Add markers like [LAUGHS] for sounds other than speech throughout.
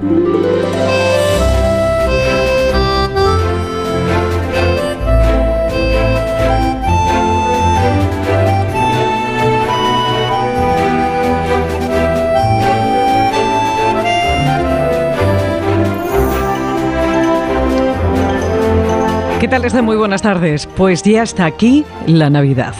¿Qué tal están? Muy buenas tardes. Pues ya está aquí la Navidad.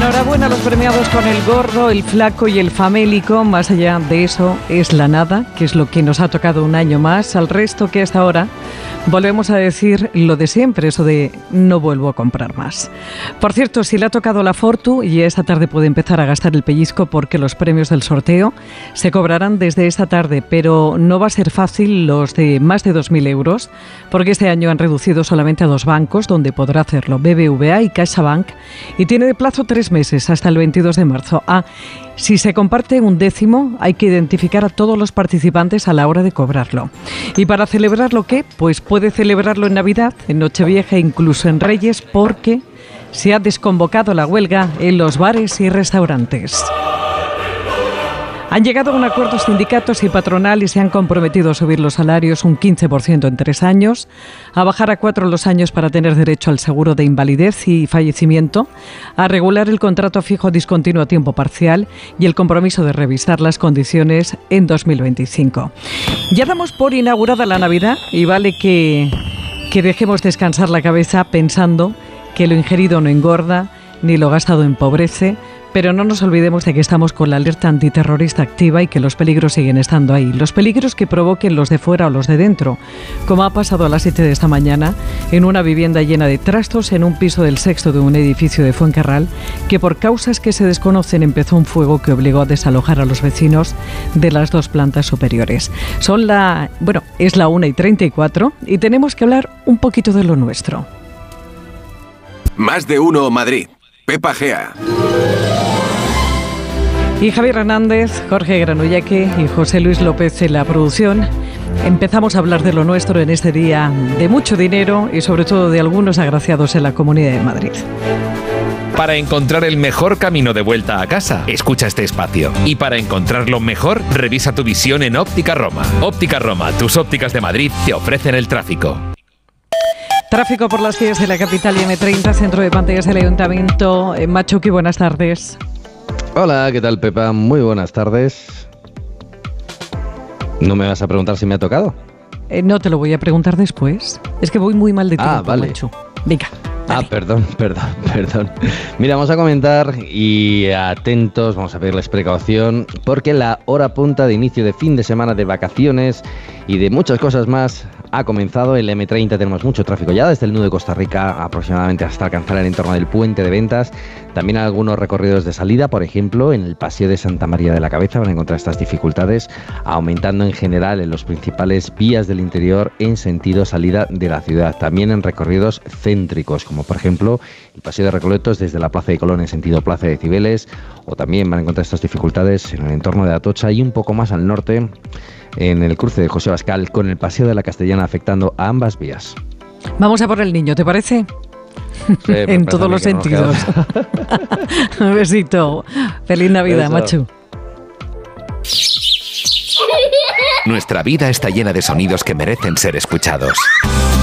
Enhorabuena a los premiados con el gorro, el flaco y el famélico. Más allá de eso es la nada, que es lo que nos ha tocado un año más. Al resto que hasta ahora volvemos a decir lo de siempre, eso de no vuelvo a comprar más. Por cierto, si le ha tocado la Fortu y esta tarde puede empezar a gastar el pellizco porque los premios del sorteo se cobrarán desde esta tarde, pero no va a ser fácil los de más de 2.000 euros porque este año han reducido solamente a dos bancos donde podrá hacerlo, BBVA y CaixaBank, y tiene de plazo tres meses hasta el 22 de marzo. Ah, si se comparte un décimo, hay que identificar a todos los participantes a la hora de cobrarlo. ¿Y para celebrarlo qué? Pues puede celebrarlo en Navidad, en Nochevieja incluso en Reyes, porque se ha desconvocado la huelga en los bares y restaurantes. Han llegado a un acuerdo sindicatos y patronal y se han comprometido a subir los salarios un 15% en tres años, a bajar a cuatro los años para tener derecho al seguro de invalidez y fallecimiento, a regular el contrato fijo discontinuo a tiempo parcial y el compromiso de revisar las condiciones en 2025. Ya damos por inaugurada la Navidad y vale que, que dejemos descansar la cabeza pensando que lo ingerido no engorda, ni lo gastado empobrece, pero no nos olvidemos de que estamos con la alerta antiterrorista activa y que los peligros siguen estando ahí. Los peligros que provoquen los de fuera o los de dentro, como ha pasado a las 7 de esta mañana en una vivienda llena de trastos en un piso del sexto de un edificio de Fuencarral, que por causas que se desconocen empezó un fuego que obligó a desalojar a los vecinos de las dos plantas superiores. Son la, bueno, es la 1 y 34 y tenemos que hablar un poquito de lo nuestro. Más de uno Madrid. Pepa Gea. Y Javier Hernández, Jorge Granullaque y José Luis López en la producción. Empezamos a hablar de lo nuestro en este día de mucho dinero y sobre todo de algunos agraciados en la Comunidad de Madrid. Para encontrar el mejor camino de vuelta a casa, escucha este espacio. Y para encontrarlo mejor, revisa tu visión en Óptica Roma. Óptica Roma, tus ópticas de Madrid te ofrecen el tráfico. Tráfico por las calles de la capital y M30, centro de pantallas del Ayuntamiento. Eh, Machuki, buenas tardes. Hola, ¿qué tal Pepa? Muy buenas tardes. ¿No me vas a preguntar si me ha tocado? Eh, no te lo voy a preguntar después. Es que voy muy mal de tiempo, Ah, vale. Venga. Ah, perdón, [LAUGHS] perdón, perdón. Mira, vamos a comentar y atentos, vamos a pedirles precaución, porque la hora punta de inicio de fin de semana de vacaciones y de muchas cosas más ha comenzado. El M30 tenemos mucho tráfico ya desde el nudo de Costa Rica aproximadamente hasta alcanzar el entorno del puente de ventas. También algunos recorridos de salida, por ejemplo, en el paseo de Santa María de la Cabeza van a encontrar estas dificultades, aumentando en general en los principales vías del interior en sentido salida de la ciudad. También en recorridos céntricos, como por ejemplo el paseo de Recoletos desde la Plaza de Colón en sentido Plaza de Cibeles, o también van a encontrar estas dificultades en el entorno de Atocha y un poco más al norte en el cruce de José Bascal con el paseo de la Castellana afectando a ambas vías. Vamos a por el niño, ¿te parece? Sí, [LAUGHS] en todos los sentidos. [LAUGHS] Un besito. Feliz Navidad. Machu. Nuestra vida está llena de sonidos que merecen ser escuchados.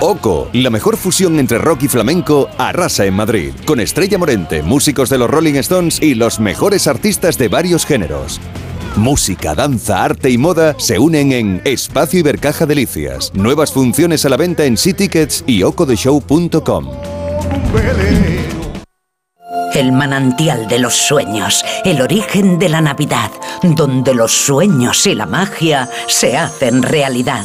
Oco, la mejor fusión entre rock y flamenco, arrasa en Madrid, con Estrella Morente, músicos de los Rolling Stones y los mejores artistas de varios géneros. Música, danza, arte y moda se unen en Espacio Ibercaja Delicias. Nuevas funciones a la venta en Tickets y ocodeshow.com. El manantial de los sueños, el origen de la Navidad, donde los sueños y la magia se hacen realidad.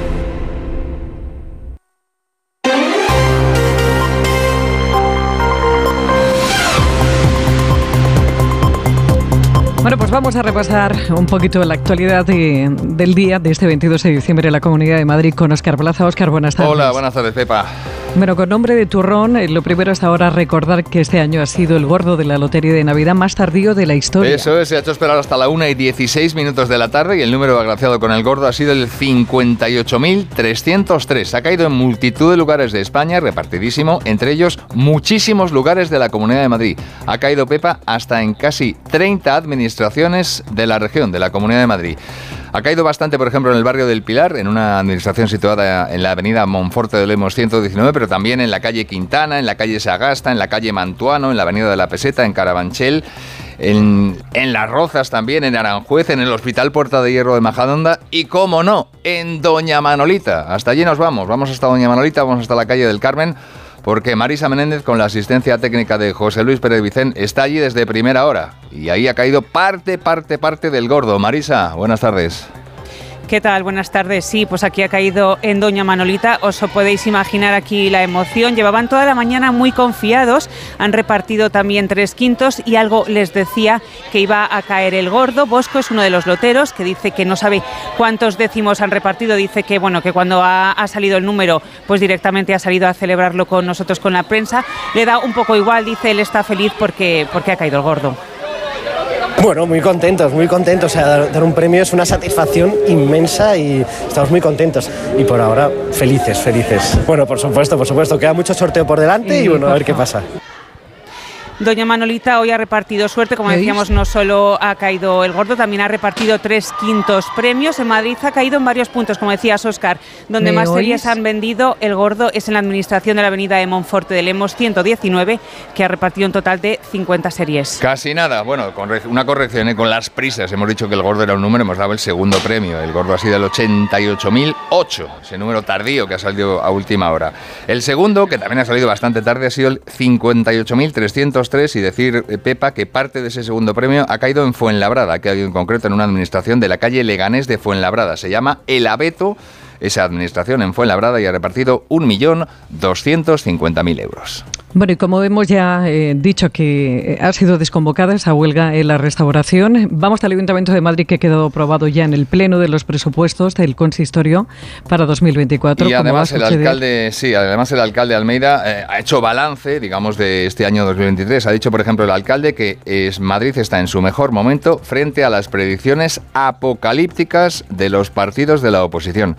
vamos a repasar un poquito la actualidad del día de este 22 de diciembre en la Comunidad de Madrid con Oscar Plaza. Oscar, buenas tardes. Hola, buenas tardes, Pepa. Bueno, con nombre de turrón, eh, lo primero es ahora recordar que este año ha sido el gordo de la Lotería de Navidad más tardío de la historia. Eso es, se ha hecho esperar hasta la 1 y 16 minutos de la tarde y el número agraciado con el gordo ha sido el 58.303. Ha caído en multitud de lugares de España, repartidísimo, entre ellos muchísimos lugares de la Comunidad de Madrid. Ha caído Pepa hasta en casi 30 administraciones administraciones de la región, de la Comunidad de Madrid. Ha caído bastante, por ejemplo, en el barrio del Pilar, en una administración situada en la avenida Monforte de Lemos 119, pero también en la calle Quintana, en la calle Sagasta, en la calle Mantuano, en la avenida de la Peseta, en Carabanchel, en, en, Las Rozas también, en Aranjuez, en el Hospital Puerta de Hierro de Majadonda y, como no, en Doña Manolita. Hasta allí nos vamos, vamos hasta Doña Manolita, vamos hasta la calle del Carmen porque Marisa Menéndez, con la asistencia técnica de José Luis Pérez Vicén, está allí desde primera hora. Y ahí ha caído parte, parte, parte del gordo. Marisa, buenas tardes. ¿Qué tal? Buenas tardes. Sí, pues aquí ha caído en Doña Manolita. Os podéis imaginar aquí la emoción. Llevaban toda la mañana muy confiados. Han repartido también tres quintos y algo les decía que iba a caer el gordo. Bosco es uno de los loteros que dice que no sabe cuántos décimos han repartido. Dice que bueno que cuando ha, salido el número, pues directamente ha salido a celebrarlo con nosotros con la prensa. Le da un poco igual. Dice él está feliz porque porque ha caído el gordo. Bueno, muy contentos, muy contentos. O sea, dar, un premio es una satisfacción inmensa y estamos muy contentos. Y por ahora, felices, felices. Bueno, por supuesto, por supuesto. Queda mucho sorteo por delante y bueno, a ver qué pasa. Doña Manolita hoy ha repartido suerte, como decíamos, no solo ha caído el gordo, también ha repartido tres quintos premios. En Madrid ha caído en varios puntos, como decías, Oscar, donde más series han vendido. El gordo es en la administración de la avenida de Monforte de Lemos 119, que ha repartido un total de 50 series. Casi nada. Bueno, con una corrección, ¿eh? con las prisas. Hemos dicho que el gordo era un número, hemos dado el segundo premio. El gordo ha sido el 88.008, ese número tardío que ha salido a última hora. El segundo, que también ha salido bastante tarde, ha sido el 58.300 y decir, eh, Pepa, que parte de ese segundo premio ha caído en Fuenlabrada, que ha habido en concreto en una administración de la calle Leganés de Fuenlabrada. Se llama El Abeto esa administración en Fuenlabrada y ha repartido 1.250.000 euros. Bueno, y como hemos ya eh, dicho que ha sido desconvocada esa huelga en la restauración, vamos al Ayuntamiento de Madrid que ha quedado aprobado ya en el Pleno de los presupuestos del consistorio para 2024. Y además el alcalde, sí, además el alcalde Almeida eh, ha hecho balance, digamos, de este año 2023. Ha dicho, por ejemplo, el alcalde que es, Madrid está en su mejor momento frente a las predicciones apocalípticas de los partidos de la oposición.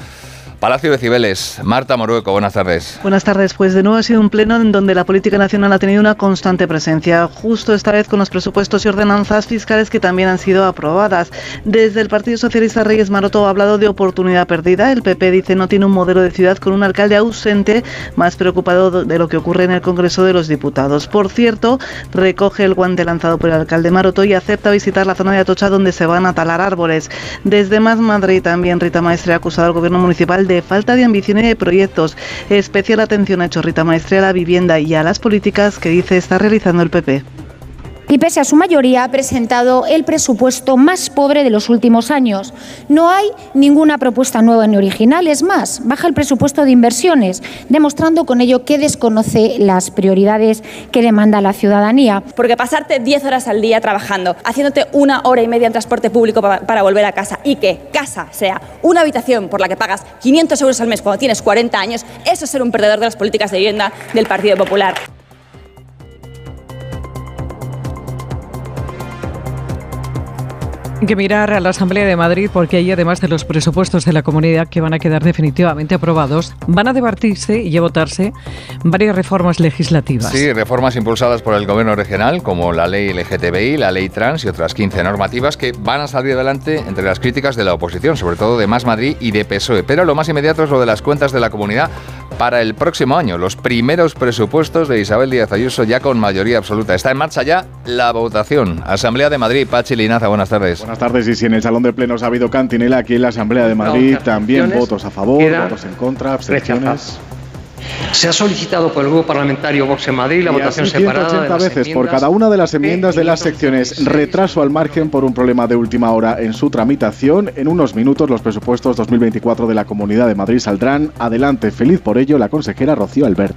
Palacio de Cibeles, Marta Morueco, buenas tardes. Buenas tardes, pues de nuevo ha sido un pleno en donde la política nacional ha tenido una constante presencia, justo esta vez con los presupuestos y ordenanzas fiscales que también han sido aprobadas. Desde el Partido Socialista Reyes Maroto ha hablado de oportunidad perdida. El PP dice no tiene un modelo de ciudad con un alcalde ausente, más preocupado de lo que ocurre en el Congreso de los Diputados. Por cierto, recoge el guante lanzado por el alcalde Maroto y acepta visitar la zona de Atocha donde se van a talar árboles. Desde Más Madrid también Rita Maestre ha acusado al gobierno municipal de de falta de ambición y de proyectos. Especial atención ha hecho Rita Maestre a la vivienda y a las políticas que dice está realizando el PP y pese a su mayoría ha presentado el presupuesto más pobre de los últimos años. No hay ninguna propuesta nueva ni original, es más, baja el presupuesto de inversiones, demostrando con ello que desconoce las prioridades que demanda la ciudadanía. Porque pasarte 10 horas al día trabajando, haciéndote una hora y media en transporte público para, volver a casa y que casa sea una habitación por la que pagas 500 euros al mes cuando tienes 40 años, eso es ser un perdedor de las políticas de vivienda del Partido Popular. Que mirar a la Asamblea de Madrid porque ahí, además de los presupuestos de la comunidad que van a quedar definitivamente aprobados, van a debatirse y a votarse varias reformas legislativas. Sí, reformas impulsadas por el Gobierno regional, como la ley LGTBI, la ley trans y otras 15 normativas que van a salir adelante entre las críticas de la oposición, sobre todo de Más Madrid y de PSOE. Pero lo más inmediato es lo de las cuentas de la comunidad para el próximo año. Los primeros presupuestos de Isabel Díaz Ayuso ya con mayoría absoluta. Está en marcha ya la votación. Asamblea de Madrid, Pachi Linaza, buenas tardes. Buenas tardes. Y si en el Salón de Plenos ha habido cantinela, aquí en la Asamblea de Madrid también votos a favor, votos en contra, abstenciones. Se ha solicitado por el Grupo Parlamentario Vox en Madrid la votación separada. 180 veces por cada una de las enmiendas de las secciones. Retraso al margen por un problema de última hora en su tramitación. En unos minutos los presupuestos 2024 de la Comunidad de Madrid saldrán. Adelante, feliz por ello, la consejera Rocío Albert.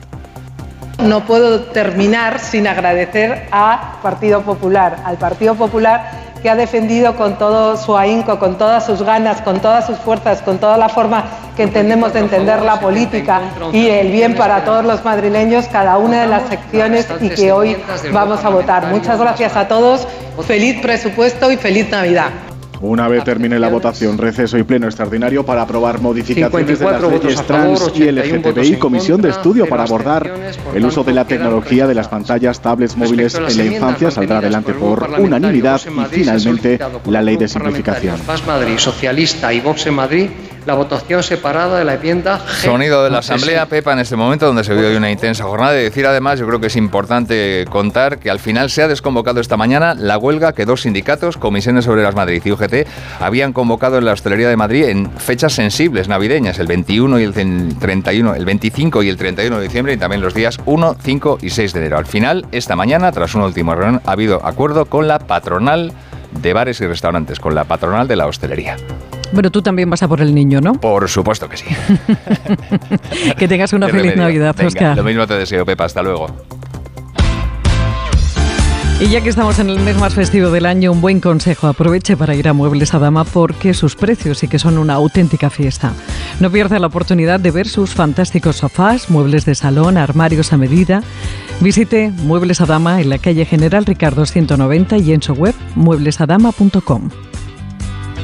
No puedo terminar sin agradecer al Partido Popular, al Partido Popular que ha defendido con todo su ahínco, con todas sus ganas, con todas sus fuerzas, con toda la forma que entendemos de entender la política y el bien para todos los madrileños, cada una de las secciones y que hoy vamos a votar. Muchas gracias a todos, feliz presupuesto y feliz Navidad. Una vez termine la votación, receso y pleno extraordinario para aprobar modificaciones de las leyes trans y LGTBI, comisión de estudio para abordar el uso de la tecnología de las pantallas, tablets móviles en la infancia saldrá adelante por unanimidad y finalmente la ley de simplificación. Madrid, Socialista y Vox en Madrid la votación separada de la enmienda Sonido de la Asamblea, Pepa, en este momento donde se vio hoy una intensa jornada. Y decir además, yo creo que es importante contar que al final se ha desconvocado esta mañana la huelga que dos sindicatos, Comisiones Obreras Madrid y UGT, habían convocado en la hostelería de Madrid en fechas sensibles navideñas, el 21 y el 31, el 25 y el 31 de diciembre y también los días 1, 5 y 6 de enero. Al final, esta mañana, tras una última reunión, ha habido acuerdo con la patronal de bares y restaurantes, con la patronal de la hostelería. Bueno, tú también vas a por el niño, ¿no? Por supuesto que sí. [LAUGHS] que tengas una feliz Navidad, Oscar. Lo mismo te deseo, Pepa. Hasta luego. Y ya que estamos en el mes más festivo del año, un buen consejo, aproveche para ir a Muebles a Dama porque sus precios sí que son una auténtica fiesta. No pierda la oportunidad de ver sus fantásticos sofás, muebles de salón, armarios a medida. Visite Muebles a Dama en la calle General Ricardo 190 y en su web mueblesadama.com.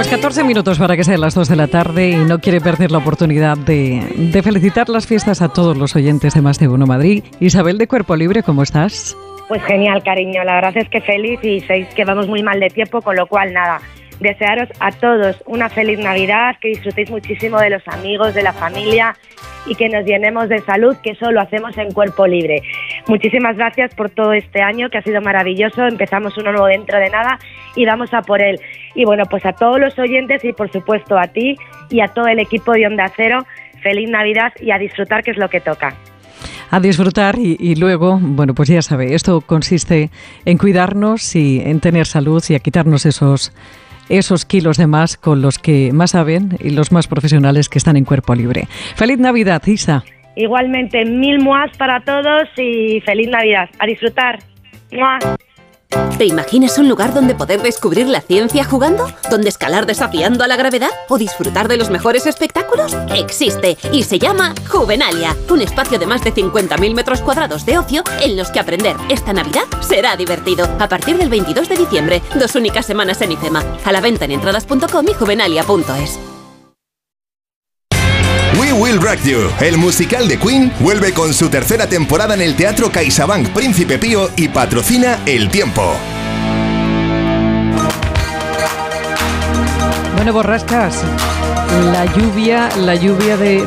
Pues 14 minutos para que sean las 2 de la tarde y no quiere perder la oportunidad de, felicitar las fiestas a todos los oyentes de Más de Uno Madrid. Isabel de Cuerpo Libre, ¿cómo estás? Pues genial, cariño. La verdad es que feliz y sabéis que vamos muy mal de tiempo, con lo cual nada. Desearos a todos una feliz Navidad, que disfrutéis muchísimo de los amigos, de la familia y que nos llenemos de salud, que eso lo hacemos en cuerpo libre. Muchísimas gracias por todo este año, que ha sido maravilloso. Empezamos uno nuevo dentro de nada y vamos a por él. Y bueno, pues a todos los oyentes y por supuesto a ti y a todo el equipo de Onda Cero, feliz Navidad y a disfrutar, que es lo que toca a disfrutar y, y, luego, bueno, pues ya sabe, esto consiste en cuidarnos y en tener salud y a quitarnos esos esos kilos de más con los que más saben y los más profesionales que están en cuerpo libre. Feliz Navidad, Isa. Igualmente, mil muas para todos y feliz Navidad. A disfrutar. ¿Te imaginas un lugar donde poder descubrir la ciencia jugando? ¿Donde escalar desafiando a la gravedad? ¿O disfrutar de los mejores espectáculos? Existe y se llama Juvenalia, un espacio de más de 50.000 metros cuadrados de ocio en los que aprender esta Navidad será divertido. A partir del 22 de diciembre, dos únicas semanas en IFEMA. A la venta en entradas.com y juvenalia.es. We Will Rock You, el musical de Queen, vuelve con su tercera temporada en el Teatro CaixaBank Príncipe Pío y patrocina El Tiempo. Bueno, borrascas. La lluvia, la lluvia de,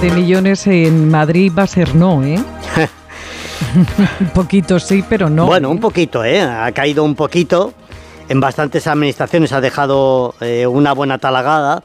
de millones en Madrid va a ser no, ¿eh? [LAUGHS] un poquito sí, pero no. Bueno, un poquito, ¿eh? Ha caído un poquito. En bastantes administraciones ha dejado eh, una buena talagada.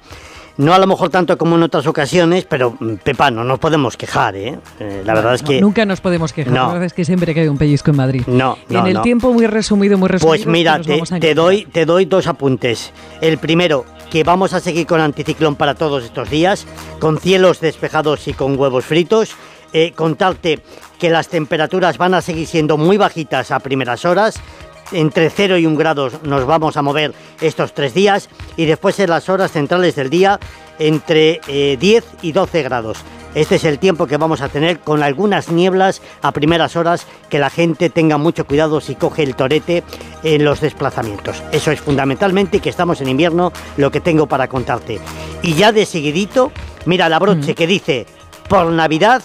No a lo mejor tanto como en otras ocasiones, pero mm, Pepa, no nos podemos quejar, ¿eh? Eh, la verdad es que... Nunca nos podemos quejar, No. la verdad es que siempre cae un pellizco en Madrid. No, no, En el tiempo muy resumido, muy resumido. Pues mira, te, te doy, te doy dos apuntes. El primero, que vamos a seguir con anticiclón para todos estos días, con cielos despejados y con huevos fritos. Eh, contarte que las temperaturas van a seguir siendo muy bajitas a primeras horas. Entre 0 y 1 grados nos vamos a mover estos tres días y después en las horas centrales del día entre eh, 10 y 12 grados. Este es el tiempo que vamos a tener con algunas nieblas a primeras horas, que la gente tenga mucho cuidado si coge el torete en los desplazamientos. Eso es fundamentalmente que estamos en invierno, lo que tengo para contarte. Y ya de seguidito, mira la broche que dice, por Navidad,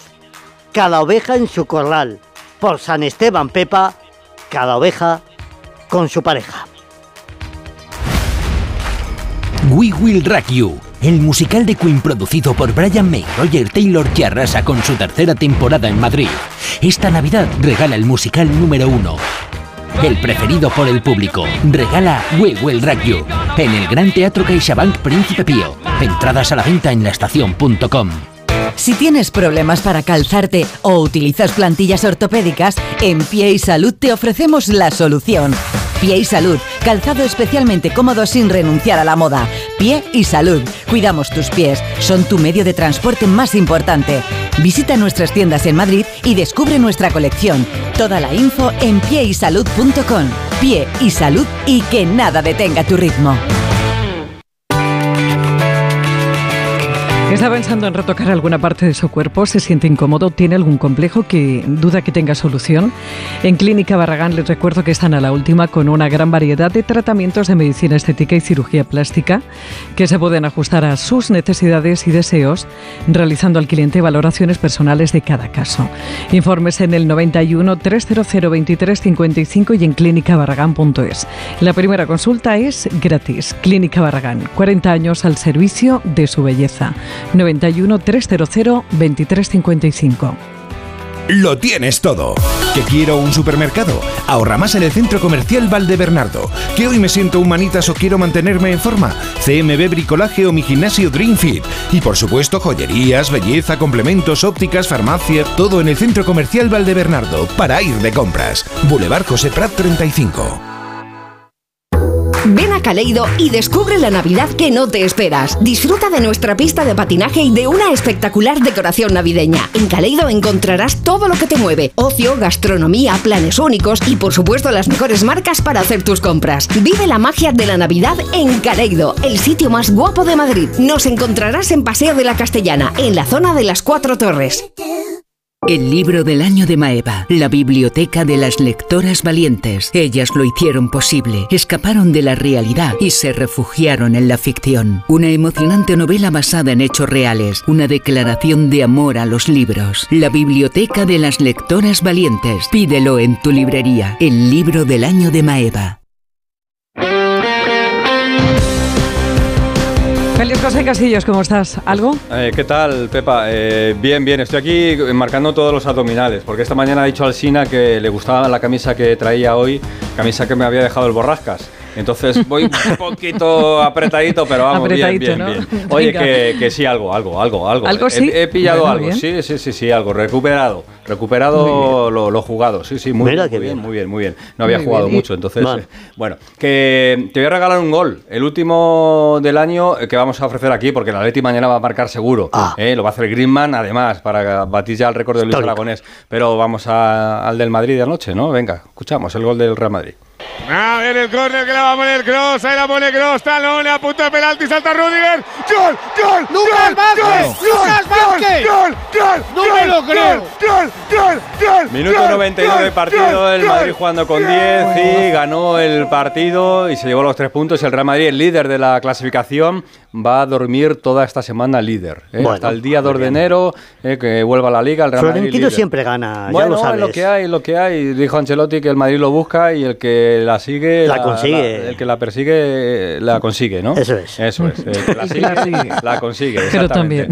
cada oveja en su corral. Por San Esteban Pepa, cada oveja con su pareja. We Will Rock You, el musical de Queen producido por Brian May, Roger Taylor que arrasa con su tercera temporada en Madrid. Esta Navidad regala el musical número uno. El preferido por el público. Regala We Will Rock You en el Gran Teatro CaixaBank Príncipe Pío. Entradas a la venta en laestacion.com. Si tienes problemas para calzarte o utilizas plantillas ortopédicas, en Pie y Salud te ofrecemos la solución. Pie y Salud, calzado especialmente cómodo sin renunciar a la moda. Pie y Salud, cuidamos tus pies, son tu medio de transporte más importante. Visita nuestras tiendas en Madrid y descubre nuestra colección. Toda la info en pieysalud.com. Pie y Salud y que nada detenga tu ritmo. Está pensando en retocar alguna parte de su cuerpo, se siente incómodo, tiene algún complejo que duda que tenga solución. En Clínica Barragán les recuerdo que están a la última con una gran variedad de tratamientos de medicina estética y cirugía plástica que se pueden ajustar a sus necesidades y deseos, realizando al cliente valoraciones personales de cada caso. Informes en el 91 300 23 55 y en clínicabarragán.es. La primera consulta es gratis. Clínica Barragán, 40 años al servicio de su belleza. 91 300 23 55. Lo tienes todo. ¿Que quiero un supermercado? Ahorra más en el Centro Comercial Valdebernardo. ¿Que hoy me siento humanitas o quiero mantenerme en forma? CMB Bricolaje o mi gimnasio Dream Fit. Y por supuesto, joyerías, belleza, complementos, ópticas, farmacia, todo en el Centro Comercial Valdebernardo para ir de compras. Boulevard José Prat 35. Ven a Caleido y descubre la Navidad que no te esperas. Disfruta de nuestra pista de patinaje y de una espectacular decoración navideña. En Caleido encontrarás todo lo que te mueve: ocio, gastronomía, planes únicos y, por supuesto, las mejores marcas para hacer tus compras. Vive la magia de la Navidad en Caleido, el sitio más guapo de Madrid. Nos encontrarás en Paseo de la Castellana, en la zona de las Cuatro Torres. El libro del año de Maeva, la biblioteca de las lectoras valientes. Ellas lo hicieron posible, escaparon de la realidad y se refugiaron en la ficción. Una emocionante novela basada en hechos reales, una declaración de amor a los libros. La biblioteca de las lectoras valientes. Pídelo en tu librería. El libro del año de Maeva. José Casillos, ¿cómo estás? ¿Algo? Eh, ¿Qué tal, Pepa? Eh, bien, bien. Estoy aquí marcando todos los abdominales, porque esta mañana ha dicho Alsina que le gustaba la camisa que traía hoy, camisa que me había dejado el Borrascas. Entonces voy un [LAUGHS] poquito apretadito, pero vamos, bien, bien, bien. [LAUGHS] Oye, que, que, sí, algo, algo, algo, algo. ¿Algo sí? He, pillado algo, sí, sí, sí, sí, algo, recuperado. Recuperado lo, jugado, sí, sí, muy, bien, muy bien, muy bien. No había jugado mucho, entonces, eh, bueno, que te voy a regalar un gol, el último del año que vamos a ofrecer aquí, porque el Atleti mañana va a marcar seguro. Ah. Eh, lo va a hacer Greenman, además, para batir ya el récord de Luis Aragonés. Pero vamos al del Madrid de anoche, ¿no? Venga, escuchamos el gol del Real Madrid. A ver el córner que la va a poner Cross, ahí la pone Cross, talón, a punto de penalti, salta Rudiger, gol, gol, Lucas Vázquez, Lucas Vázquez, gol, gol, no me lo creo, gol, gol, gol, Minuto 99 de partido, el Madrid jugando con 10 y ganó el partido y se llevó los tres puntos. El Real Madrid, el líder de la clasificación, va a dormir toda esta semana líder. ¿eh? Hasta el día 2 de enero, eh, que vuelva a la liga. El Real Florentino siempre gana, bueno, ya lo sabes. lo que hay, lo que hay. Dijo Ancelotti que el Madrid lo busca y el que la sigue... La, consigue. el que la persigue, la consigue, ¿no? Eso es. Eso es. El que la [LAUGHS] sigue, la, consigue. Pero también.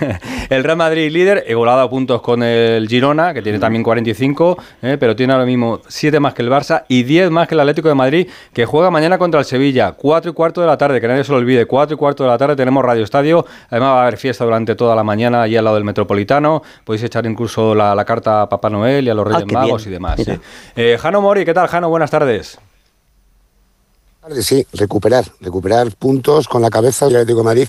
[LAUGHS] el Real Madrid líder, igualado a puntos con el Girona, que tiene también 45, eh, pero tiene ahora mismo 7 más que el Barça y 10 más que el Atlético de Madrid, que juega mañana contra el Sevilla, 4 y cuarto de la tarde, que nadie se lo olvide, 4 y cuarto de la tarde tenemos Radio Estadio. Además va a haber fiesta durante toda la mañana allí al lado del Metropolitano. Podéis echar incluso la, carta a Papá Noel y a los Reyes ah, Magos y demás. Eh, Jano Mori, ¿qué tal, Jano? Buenas tardes. Sí, recuperar, recuperar puntos con la cabeza del Atlético de Madrid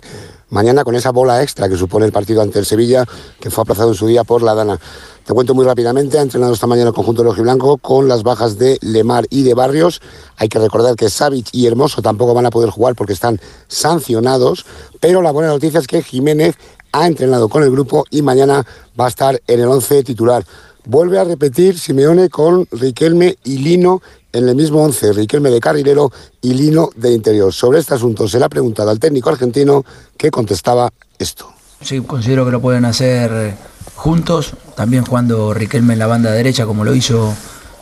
mañana con esa bola extra que supone el partido ante el Sevilla, que fue aplazado en su día por la Dana. Te cuento muy rápidamente, ha entrenado esta mañana el conjunto de Blanco con las bajas de Lemar y de Barrios. Hay que recordar que Savic y Hermoso tampoco van a poder jugar porque están sancionados, pero la buena noticia es que Jiménez ha entrenado con el grupo y mañana va a estar en el 11 titular. Vuelve a repetir Simeone con Riquelme y Lino en el mismo 11, Riquelme de carrilero y Lino de interior. Sobre este asunto se le ha preguntado al técnico argentino que contestaba esto. Sí, considero que lo pueden hacer juntos, también jugando Riquelme en la banda derecha como lo hizo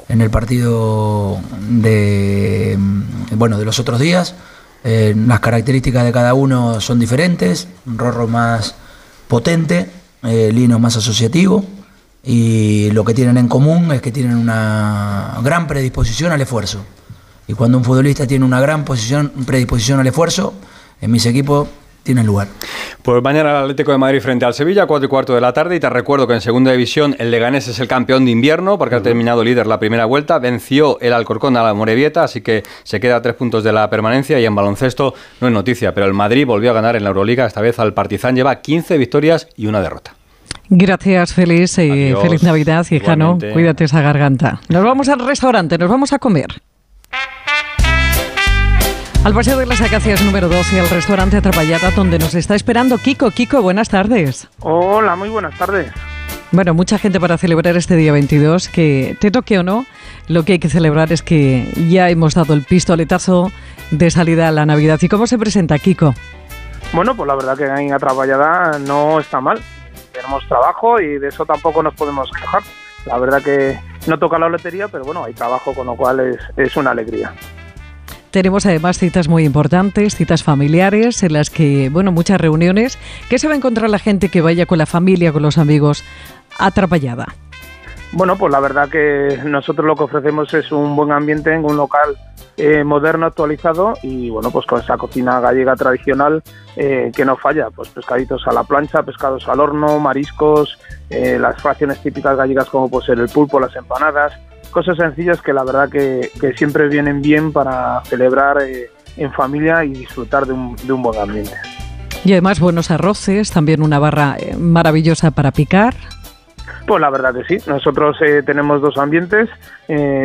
en el partido de, bueno, de los otros días. Eh, las características de cada uno son diferentes, Rorro más potente, eh, Lino más asociativo y lo que tienen en común es que tienen una gran predisposición al esfuerzo. Y cuando un futbolista tiene una gran posición, predisposición al esfuerzo, en mis equipos tiene lugar. Pues mañana el Atlético de Madrid frente al Sevilla, 4 y cuarto de la tarde. Y te recuerdo que en segunda división el Leganés es el campeón de invierno porque ha terminado líder la primera vuelta. Venció el Alcorcón a la Morevieta, así que se queda a tres puntos de la permanencia. Y en baloncesto no es noticia, pero el Madrid volvió a ganar en la Euroliga. Esta vez al Partizan lleva 15 victorias y una derrota. Gracias, feliz, y feliz Navidad, hijano. Cuídate esa garganta. Nos vamos al restaurante, nos vamos a comer. Al Paseo de las Acacias número 12, al restaurante Atrapallada, donde nos está esperando Kiko. Kiko, buenas tardes. Hola, muy buenas tardes. Bueno, mucha gente para celebrar este día 22, que te toque o no, lo que hay que celebrar es que ya hemos dado el pistoletazo de salida a la Navidad. ¿Y cómo se presenta, Kiko? Bueno, pues la verdad que en Atrapallada no está mal. Tenemos trabajo y de eso tampoco nos podemos quejar. La verdad que no toca la lotería, pero bueno, hay trabajo, con lo cual es, es una alegría. Tenemos además citas muy importantes, citas familiares, en las que, bueno, muchas reuniones. ¿Qué se va a encontrar la gente que vaya con la familia, con los amigos, atrapallada? Bueno, pues la verdad que nosotros lo que ofrecemos es un buen ambiente en un local eh, moderno, actualizado y bueno, pues con esa cocina gallega tradicional eh, que no falla, pues pescaditos a la plancha, pescados al horno, mariscos, eh, las fracciones típicas gallegas como puede ser el pulpo, las empanadas, cosas sencillas que la verdad que, siempre vienen bien para celebrar eh, en familia y disfrutar de un, de un, buen ambiente. Y además buenos arroces, también una barra maravillosa para picar. Pues la verdad que sí, nosotros eh, tenemos dos ambientes,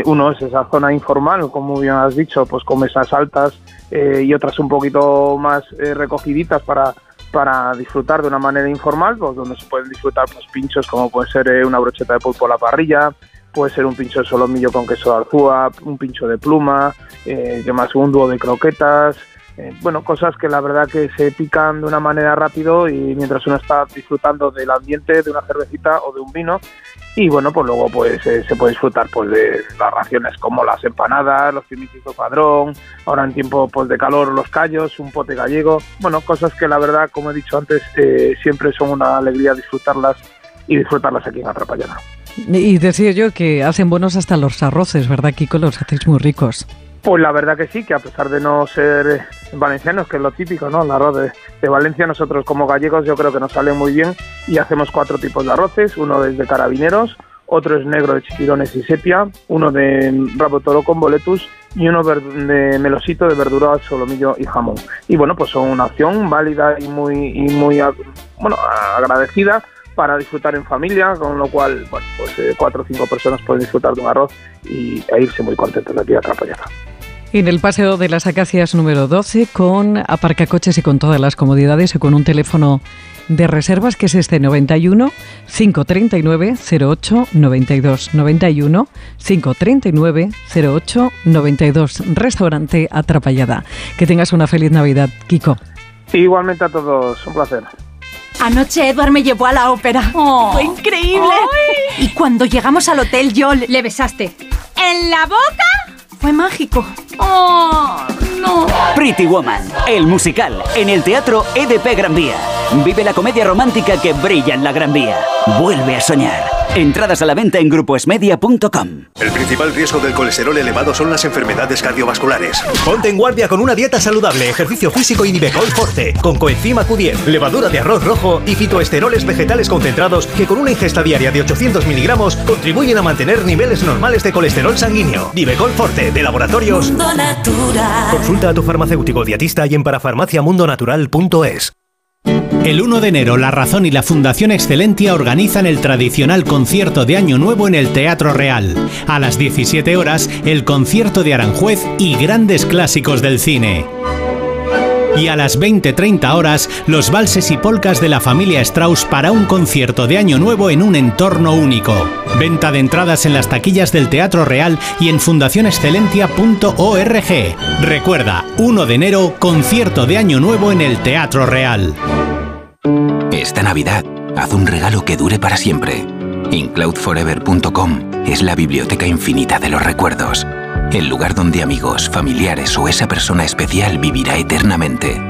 uno es esa zona informal, como bien has dicho, pues con mesas altas y otras un poquito más recogiditas para, para disfrutar de una manera informal, pues donde se pueden disfrutar pues pinchos como puede ser una brocheta de pulpo a la parrilla, puede ser un pincho de solomillo con queso de arzúa, un pincho de pluma, eh, más un dúo de croquetas, eh, bueno, cosas que la verdad que se pican de una manera rápido y mientras uno está disfrutando del ambiente, de una cervecita o de un vino, y bueno, pues luego pues eh, se puede disfrutar pues de las raciones como las empanadas, los primitivos padrón, ahora en tiempo pues de calor los callos, un pote gallego, bueno, cosas que la verdad, como he dicho antes, eh, siempre son una alegría disfrutarlas y disfrutarlas aquí en Atrapallana. Y decía yo que hacen buenos hasta los arroces, ¿verdad, Kiko? Los hacéis muy ricos. Pues la verdad que sí, que a pesar de no ser valencianos, que es lo típico, ¿no? El arroz de, Valencia, nosotros como gallegos yo creo que nos sale muy bien y hacemos cuatro tipos de arroces, uno es de carabineros, otro es negro de chiquirones y sepia, uno de rabo toro con boletus y uno de melosito de verdura, solomillo y jamón. Y bueno, pues son una opción válida y muy, y muy bueno, agradecida para disfrutar en familia, con lo cual, bueno, pues eh, cuatro o cinco personas pueden disfrutar de un arroz y, e irse muy contentos de aquí a Trapallaza. En el Paseo de las Acacias número 12, con aparcacoches y con todas las comodidades y con un teléfono de reservas que es este 91 539 08 92 91 539 08 92 Restaurante Atrapallada. Que tengas una feliz Navidad, Kiko. Igualmente a todos, un placer. Anoche Edward me llevó a la ópera. Fue increíble. Y cuando llegamos al hotel yo le, besaste. ¿En la boca? Fue mágico. Oh, no. Pretty Woman, el musical, en el Teatro EDP Gran Vía. Vive la comedia romántica que brilla en la Gran Vía. Vuelve a soñar. Entradas a la venta en grupoesmedia.com. El principal riesgo del colesterol elevado son las enfermedades cardiovasculares. Ponte en guardia con una dieta saludable, ejercicio físico y Nivecol Forte, con coenzima Q10, levadura de arroz rojo y fitoesteroles vegetales concentrados que con una ingesta diaria de 800 miligramos contribuyen a mantener niveles normales de colesterol sanguíneo. Nivecol Forte, de laboratorios. Consulta a tu farmacéutico dietista y en parafarmaciamundonatural.es. El 1 de enero, La Razón y la Fundación Excelentia organizan el tradicional concierto de Año Nuevo en el Teatro Real. A las 17 horas, el concierto de Aranjuez y grandes clásicos del cine. Y a las 20-30 horas, los valses y polcas de la familia Strauss para un concierto de Año Nuevo en un entorno único. Venta de entradas en las taquillas del Teatro Real y en fundacionexcelentia.org. Recuerda, 1 de enero, concierto de Año Nuevo en el Teatro Real. Esta Navidad, haz un regalo que dure para siempre. Incloudforever.com es la biblioteca infinita de los recuerdos. El lugar donde amigos, familiares o esa persona especial vivirá eternamente.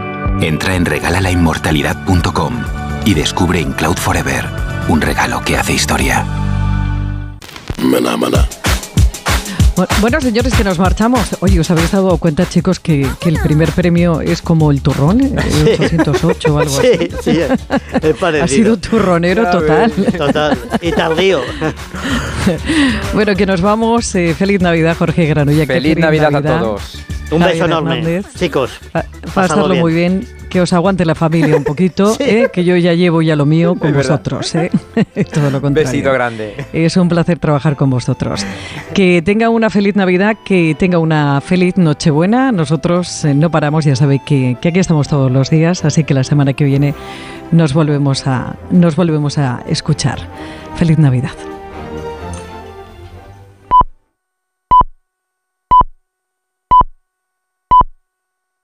Entra en regalalainmortalidad.com y descubre Incloud Forever, un regalo que hace historia. Bu- Bueno, señores, que nos marchamos. Oye, ¿os habéis dado cuenta, chicos, que, que el primer premio es como el turrón? El 808 o algo Sí, así. sí, es parecido. Ha sido turronero total. Total. Y tardío. [LAUGHS] Bueno, que nos vamos. Eh, feliz Navidad, Jorge Granulla. Feliz Navidad a todos. Un Javier beso enorme. Hernández. Chicos, Pasarlo pasadlo muy bien. Que os aguante la familia un poquito, [LAUGHS] eh, que yo ya llevo ya lo mío con Es vosotros. Eh. [LAUGHS] Todo lo Un contrario. besito grande. Es un placer trabajar con vosotros. Que tenga una feliz Navidad, que tenga una feliz Nochebuena. Nosotros eh, no paramos, ya sabéis que, que aquí estamos todos los días, así que la semana que viene nos volvemos a, nos volvemos a escuchar. Feliz Navidad.